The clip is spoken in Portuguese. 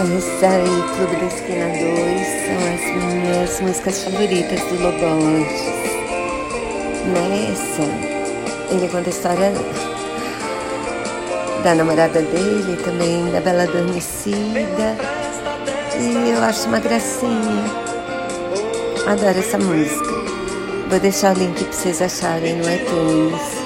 Essa aí, Clube da Esquina 2, são as minhas músicas favoritas do Loborges. Nessa, né, ele conta a história da namorada dele, também da Bela Adormecida. E eu acho uma gracinha. Adoro essa música. Vou deixar o link pra vocês acharem no iTunes.